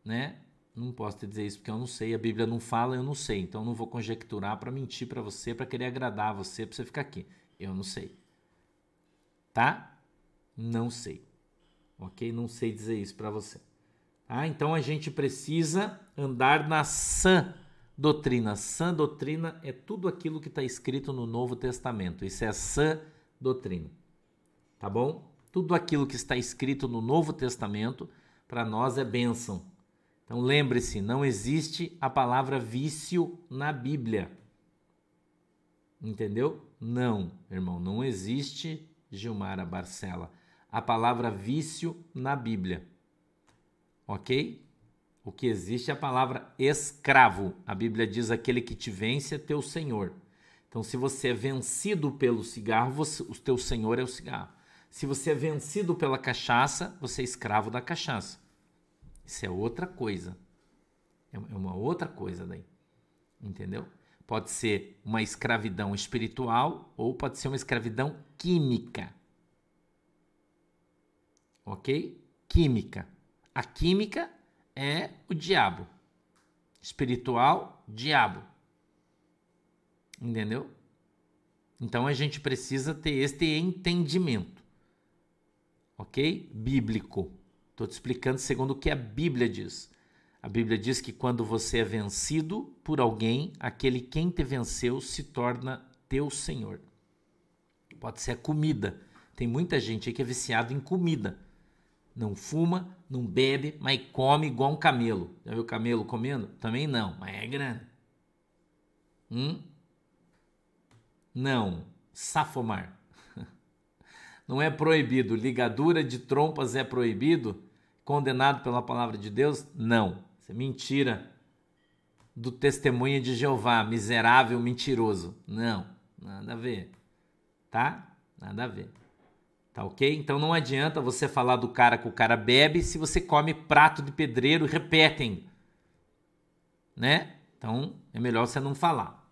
Speaker 1: Né? Não posso te dizer isso porque eu não sei. A Bíblia não fala, eu não sei. Então não vou conjecturar para mentir para você, para querer agradar você, para você ficar aqui. Eu não sei. Tá? Não sei. Ok? Não sei dizer isso para você. Tá? Então a gente precisa andar na sã doutrina. Sã doutrina é tudo aquilo que está escrito no Novo Testamento. Isso é sã doutrina. Tá bom? Tudo aquilo que está escrito no Novo Testamento para nós é bênção. Então lembre-se, não existe a palavra vício na Bíblia. Entendeu? Não, irmão, não existe Gilmara Barcela. A palavra vício na Bíblia. Ok? O que existe é a palavra escravo. A Bíblia diz: aquele que te vence é teu senhor. Então, se você é vencido pelo cigarro, você, o teu senhor é o cigarro. Se você é vencido pela cachaça, você é escravo da cachaça. Isso é outra coisa. É uma outra coisa daí. Entendeu? Pode ser uma escravidão espiritual ou pode ser uma escravidão química. Ok? Química. A química é o diabo. Espiritual, diabo. Entendeu? Então a gente precisa ter este entendimento. Ok? Bíblico. Estou te explicando segundo o que a Bíblia diz. A Bíblia diz que quando você é vencido por alguém, aquele quem te venceu se torna teu Senhor. Pode ser a comida. Tem muita gente aí que é viciado em comida. Não fuma, não bebe, mas come igual um camelo. Já viu camelo comendo? Também não, mas é grande. Hum? Não, safomar. Não é proibido. Ligadura de trompas é proibido? Condenado pela palavra de Deus? Não. Isso é mentira do testemunho de Jeová, miserável, mentiroso. Não, nada a ver. Tá? Nada a ver. Tá ok? Então não adianta você falar do cara que o cara bebe se você come prato de pedreiro e repetem. Né? Então é melhor você não falar.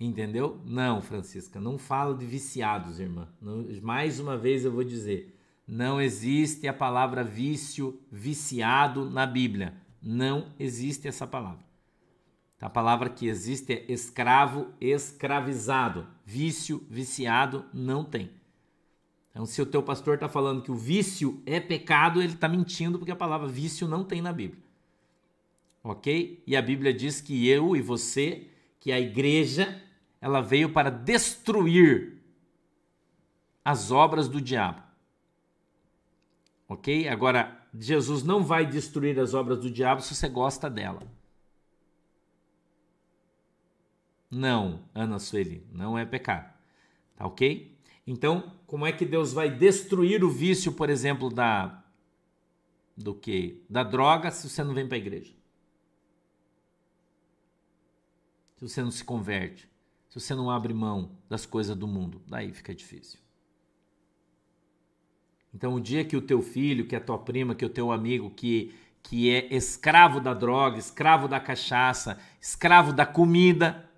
Speaker 1: Entendeu? Não, Francisca, não falo de viciados, irmã. Não, mais uma vez eu vou dizer: não existe a palavra vício, viciado na Bíblia. Não existe essa palavra. A palavra que existe é escravo, escravizado. Vício, viciado, não tem. Então, se o teu pastor está falando que o vício é pecado, ele está mentindo porque a palavra vício não tem na Bíblia. Ok? E a Bíblia diz que eu e você, que a igreja, ela veio para destruir as obras do diabo. Ok? Agora, Jesus não vai destruir as obras do diabo se você gosta dela. Não, Ana Sueli, não é pecado. Tá ok? Então, como é que Deus vai destruir o vício, por exemplo, da do que? Da droga se você não vem para a igreja? Se você não se converte? se você não abre mão das coisas do mundo, daí fica difícil. Então, o dia que o teu filho, que é tua prima, que é o teu amigo, que, que é escravo da droga, escravo da cachaça, escravo da comida,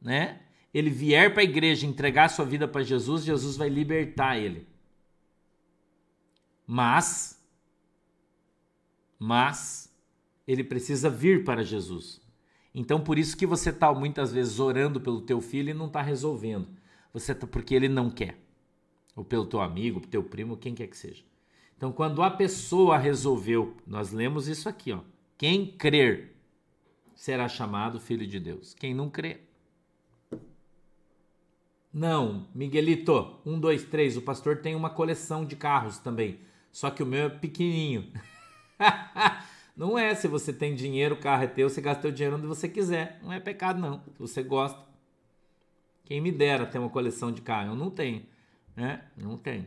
Speaker 1: né? Ele vier para a igreja entregar sua vida para Jesus, Jesus vai libertar ele. Mas, mas, ele precisa vir para Jesus. Então por isso que você está muitas vezes orando pelo teu filho e não está resolvendo. Você tá porque ele não quer. Ou pelo teu amigo, pelo teu primo, quem quer que seja. Então quando a pessoa resolveu, nós lemos isso aqui, ó. Quem crer será chamado filho de Deus. Quem não crer não, Miguelito, um, dois, três. O pastor tem uma coleção de carros também. Só que o meu é pequenininho. Não é se você tem dinheiro, o carro é teu, você gasta o dinheiro onde você quiser. Não é pecado, não. Se você gosta. Quem me dera ter uma coleção de carro. Eu não tenho. Né? Não tenho.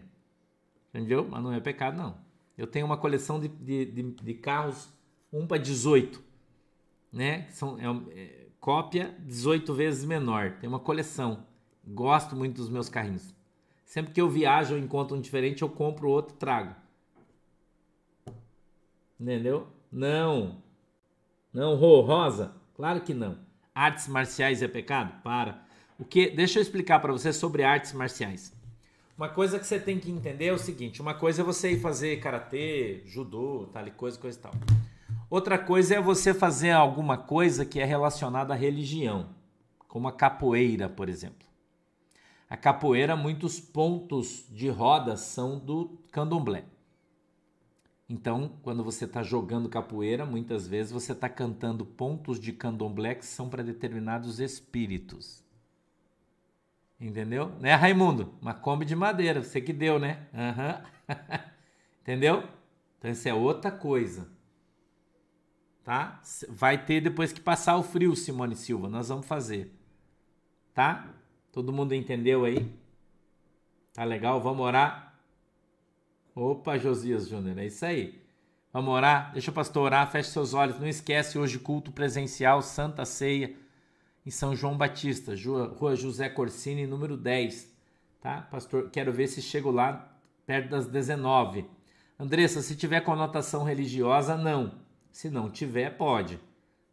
Speaker 1: Entendeu? Mas não é pecado, não. Eu tenho uma coleção de, de, de, de carros 1 para 18. Né? São, é, é, cópia 18 vezes menor. Tem uma coleção. Gosto muito dos meus carrinhos. Sempre que eu viajo ou encontro um diferente, eu compro outro trago. Entendeu? Não. Não, Rô, Rosa? Claro que não. Artes marciais é pecado? Para. O que? Deixa eu explicar para você sobre artes marciais. Uma coisa que você tem que entender é o seguinte: uma coisa é você ir fazer karatê, judô, tal e coisa, coisa e tal. Outra coisa é você fazer alguma coisa que é relacionada à religião, como a capoeira, por exemplo. A capoeira, muitos pontos de roda são do candomblé. Então, quando você está jogando capoeira, muitas vezes você está cantando pontos de candomblé que são para determinados espíritos. Entendeu? Né, Raimundo? Uma Kombi de madeira, você que deu, né? Uhum. Entendeu? Então, isso é outra coisa. Tá? Vai ter depois que passar o frio, Simone Silva. Nós vamos fazer. Tá? Todo mundo entendeu aí? Tá legal? Vamos orar? Opa, Josias Júnior, é isso aí. Vamos orar? Deixa o pastor orar, feche seus olhos. Não esquece hoje culto presencial, Santa Ceia, em São João Batista, Rua José Corsini, número 10. Tá? Pastor, quero ver se chego lá perto das 19. Andressa, se tiver conotação religiosa, não. Se não tiver, pode.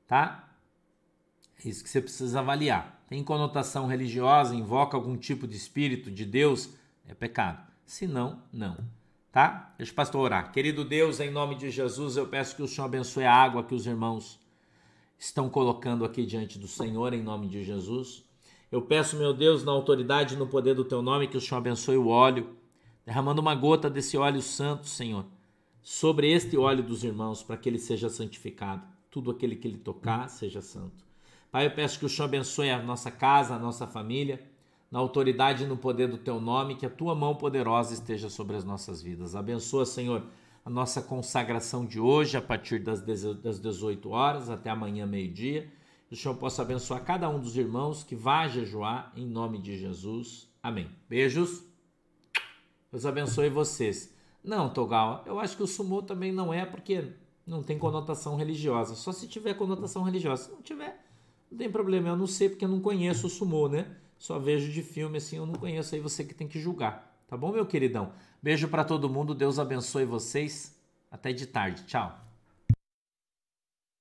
Speaker 1: tá? É isso que você precisa avaliar. Tem conotação religiosa, invoca algum tipo de espírito de Deus, é pecado. Se não, não. Tá? Deixa o pastor orar. Querido Deus, em nome de Jesus, eu peço que o Senhor abençoe a água que os irmãos estão colocando aqui diante do Senhor, em nome de Jesus. Eu peço, meu Deus, na autoridade e no poder do teu nome, que o Senhor abençoe o óleo, derramando uma gota desse óleo santo, Senhor, sobre este óleo dos irmãos, para que ele seja santificado. Tudo aquele que ele tocar seja santo. Pai, eu peço que o Senhor abençoe a nossa casa, a nossa família, na autoridade e no poder do teu nome, que a tua mão poderosa esteja sobre as nossas vidas. Abençoa, Senhor, a nossa consagração de hoje, a partir das 18 horas até amanhã, meio-dia que o Senhor possa abençoar cada um dos irmãos que vá jejuar em nome de Jesus. Amém. Beijos. Deus abençoe vocês. Não, Togal, eu acho que o sumô também não é porque não tem conotação religiosa. Só se tiver conotação religiosa. Se não tiver, não tem problema. Eu não sei porque eu não conheço o sumô, né? Só vejo de filme assim, eu não conheço. Aí você que tem que julgar. Tá bom, meu queridão? Beijo para todo mundo. Deus abençoe vocês. Até de tarde. Tchau.